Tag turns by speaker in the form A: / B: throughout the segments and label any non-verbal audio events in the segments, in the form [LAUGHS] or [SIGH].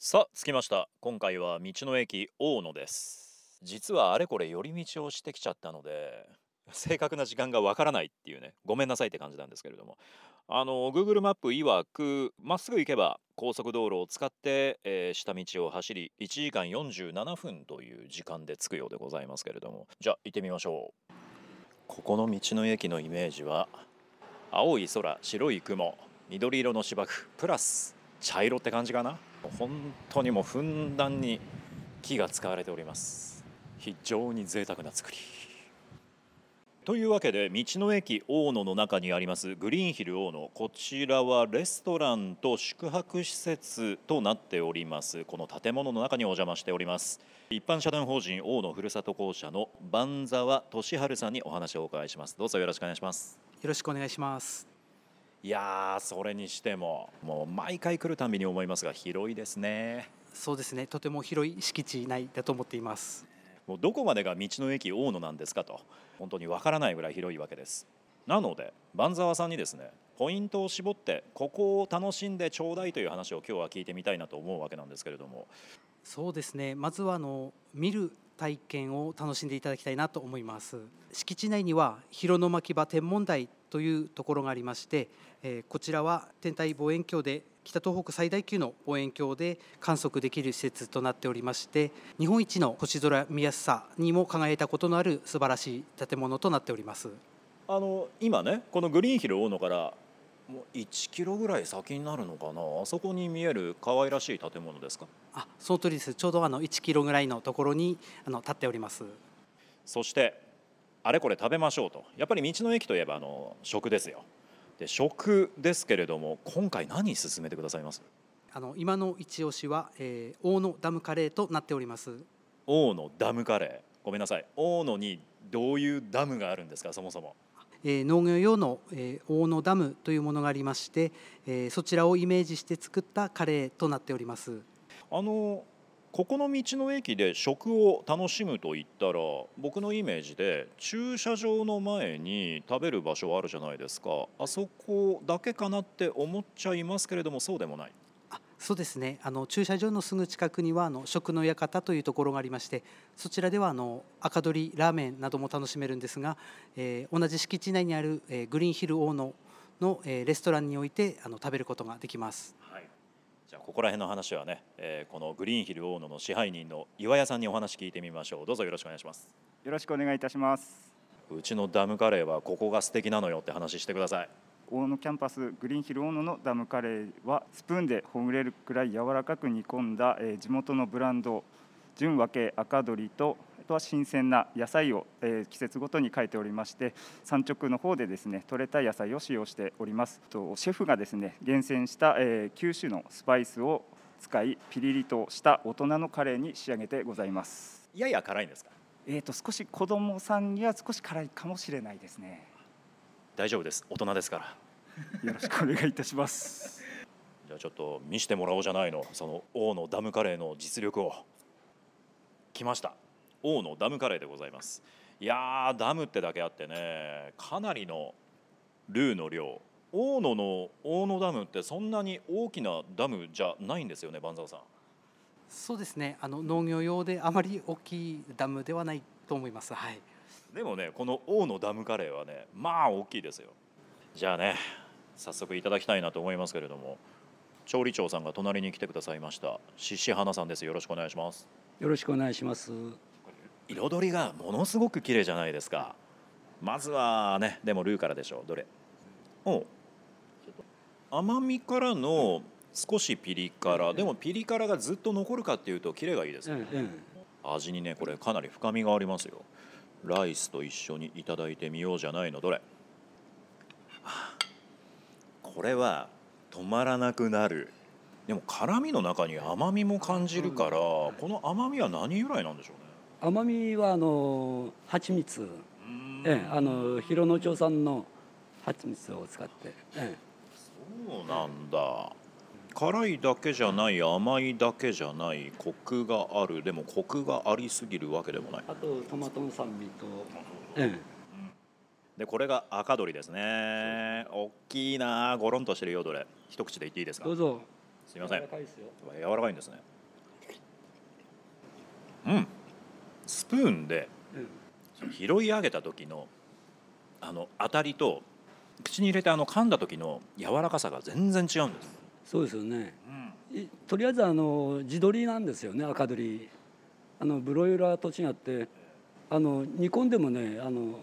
A: さあ着きました。今回は道の駅大野です。実はあれこれ寄り道をしてきちゃったので [LAUGHS] 正確な時間がわからないっていうねごめんなさいって感じなんですけれども。あの Google マップ曰くまっすぐ行けば高速道路を使って、えー下道を走り1時間47分という時間で着くようでございますけれども。じゃあ行ってみましょう。ここの道の駅のイメージは青い空白い雲緑色の芝生プラス茶色って感じかな？本当にもうふんだんに木が使われております。非常に贅沢な作り。というわけで道の駅大野の中にありますグリーンヒル大野。こちらはレストランと宿泊施設となっております。この建物の中にお邪魔しております。一般社団法人大野ふるさと公社の番沢俊治さんにお話をお伺いします。どうぞよろしくお願いします。
B: よろしくお願いします。
A: いやーそれにしてももう毎回来るたびに思いますが広いですね
B: そうですね。とても広い敷地内だと思っています。
A: もうどこまでが道の駅大野なんですかと本当にわからないぐらい広いわけですなので番沢さんにですねポイントを絞ってここを楽しんでちょうだいという話を今日は聞いてみたいなと思うわけなんですけれども
B: そうですね。まずはあの見る体験を楽しんでいただきたいなと思います。敷地内には広野牧場天文台というところがありまして、えーこちらは天体望遠鏡で北東北最大級の望遠鏡で観測できる施設となっておりまして日本一の星空見やすさにも輝いたことのある素晴らしい建物となっております。
A: あの今ねこのグリーンヒル大野からもう1キロぐらい先になるのかな？あそこに見える可愛らしい建物ですか？
B: あその通りです。ちょうどあの1キロぐらいのところにあの立っております。
A: そしてあれこれ食べましょうと。やっぱり道の駅といえばあの食ですよ。で食ですけれども今回何進めてくださいます？
B: あの今の一押しは、えー、大野ダムカレーとなっております。
A: 大野ダムカレー。ごめんなさい。大野にどういうダムがあるんですかそもそも？
B: えー農業用の、えー大野ダムというものがありまして、えーそちらをイメージして作ったカレーとなっております。
A: あのここの道の駅で食を楽しむと言ったら僕のイメージで駐車場の前に食べる場所あるじゃないですか。あそこだけかなって思っちゃいますけれどもそうでもない。
B: あそうですね。あの駐車場のすぐ近くにはあの食の館というところがありましてそちらではあの赤鶏ラーメンなども楽しめるんですが、えー同じ敷地内にある、えーグリーンヒル大野の、えーレストランにおいてあの食べることができます。
A: はい、じゃあここら辺の話はね、えーこのグリーンヒル大野の支配人の岩屋さんにお話聞いてみましょう。どうぞよろしくお願いします。
C: よろしくお願いいたします。
A: うちのダムカレーはここが素敵なのよって話してください。
C: 大野キャンパスグリーンヒル大野のダムカレーはスプーンでほぐれるくらい柔らかく煮込んだ、えー地元のブランド純和系赤鶏とあとは新鮮な野菜を、えー季節ごとに書いておりまして産直の方でですね採れた野菜を使用しております。とシェフがですね厳選した、えー9種のスパイスを使いピリリとした大人のカレーに仕上げてございます。
A: やや辛いんですか？
C: えー、と少し子供さんには少し辛いかもしれないですね。
A: 大丈夫です。大人ですから。
C: よろしくお願いいたします。
A: じゃあちょっと見してもらおうじゃないの。その大野ダムカレーの実力を。来ました大野ダムカレーでございます。いやーダムってだけあってねかなりのルーの量。大野の大野ダムってそんなに大きなダムじゃないんですよね万沢さん。
B: そうですね。あの農業用であまり大きいダムではないと思います。はい。
A: でもねこの大野ダムカレーはねまあ大きいですよ。じゃあね早速いただきたいなと思いますけれども調理長さんが隣に来てくださいました。獅子花さんです。よろしくお願いします。
D: よろしくお願いします。
A: 彩りがものすごく綺麗じゃないですか。まずはねでもルーからでしょう。どれ？お甘みからの少しピリ辛。でもピリ辛がずっと残るかっていうとキレがいいですね、
D: うんうん。
A: 味にねこれかなり深みがありますよ。ライスと一緒にいただいてみようじゃないの。どれ？あこれは止まらなくなる。でも辛みの中に甘みも感じるからこの甘みは何由来なんでしょうね
D: 甘みはあの蜂蜜、ええ、あの広野町産の蜂蜜を使って、え
A: そうなんだ。辛いだけじゃない甘いだけじゃないコクがある。でもコクがありすぎるわけでもない。
D: え、あとトマトの酸味と、え
A: でこれが赤鶏ですね。大きいなゴロンとしてるよどれ。一口で言っていいです
D: え、
A: か？
D: どうぞ。
A: すいません。
D: 柔らかいですよ。
A: 柔らかいんですね。うんスプーンで
D: うん。
A: 拾い上げた時のあの当たりと口に入れてあの噛んだ時の柔らかさが全然違うんです、
D: そうですよね。いとりあえずあの地鶏なんですよね赤鶏あのブロイラーと違って。あの煮込んでもねあの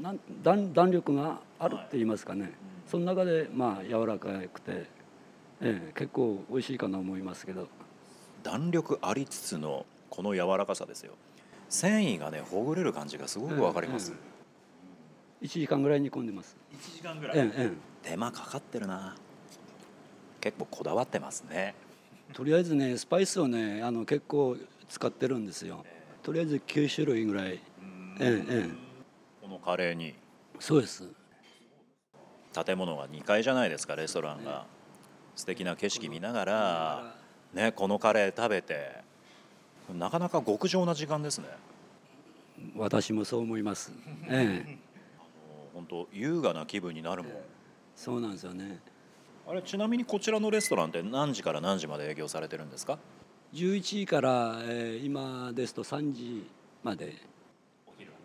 D: なん弾弾力があるって言いますかね、その中でまあ柔らかくて、ええ、結構美味しいかなと思いますけど。
A: 弾力ありつつのこの柔らかさですよ繊維がねほぐれる感じがすごくわかります、
D: うん。1時間ぐらい煮込んでます、
A: 1時間ぐ
D: えええ
A: 手間かかってるな。結構こだわってますね。
D: え、とりあえずねスパイスをねあの結構使ってるんですよ。とりあえず9種類ぐらい。ええええ。
A: このカレーに。
D: そうです。
A: 建物が2階じゃないですかレストランが。素敵な景色見ながら。ねこのカレー食べてなかなか極上な時間ですね。
D: 私もそう思います。[LAUGHS] ええ。
A: 本当優雅な気分になるもん。
D: そうなんですよね。
A: あれちなみにこちらのレストランって何時から何時まで営業されてるんですか
D: ？11時から、えー今ですと3時まで。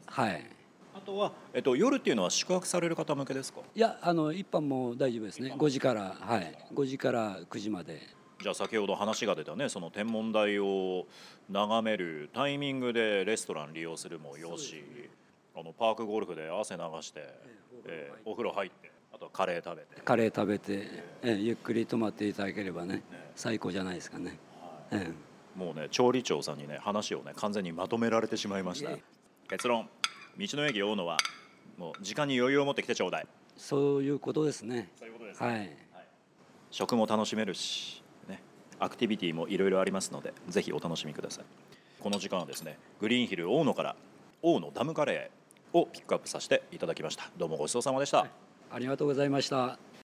D: はい。
A: あとは、えっと、夜っていうのは宿泊される方向けですか？
D: いやあの一般も大丈夫ですね。5時からはい。5時から9時まで
A: じゃあ先ほど話が出たねその天文台を眺めるタイミングでレストラン利用するもよしあのパークゴルフで汗流して、えーお風呂入って。あとはカレー食べて。
D: カレー食べて、えーゆっくり泊まっていただければね最高じゃないですかね、え
A: もうね調理長さんにね話をね完全にまとめられてしまいました。結論。道の駅大野はもう時間に余裕を持ってきてちょうだい。
D: そういうことですね。
A: そういうことです
D: はい。
A: 食も楽しめるし、ね、アクティビティもいろいろありますのでぜひお楽しみください。この時間はですねグリーンヒル大野から大野ダムカレーをピックアップさせていただきました。どうもごちそうさまでした、
D: ありがとうございました。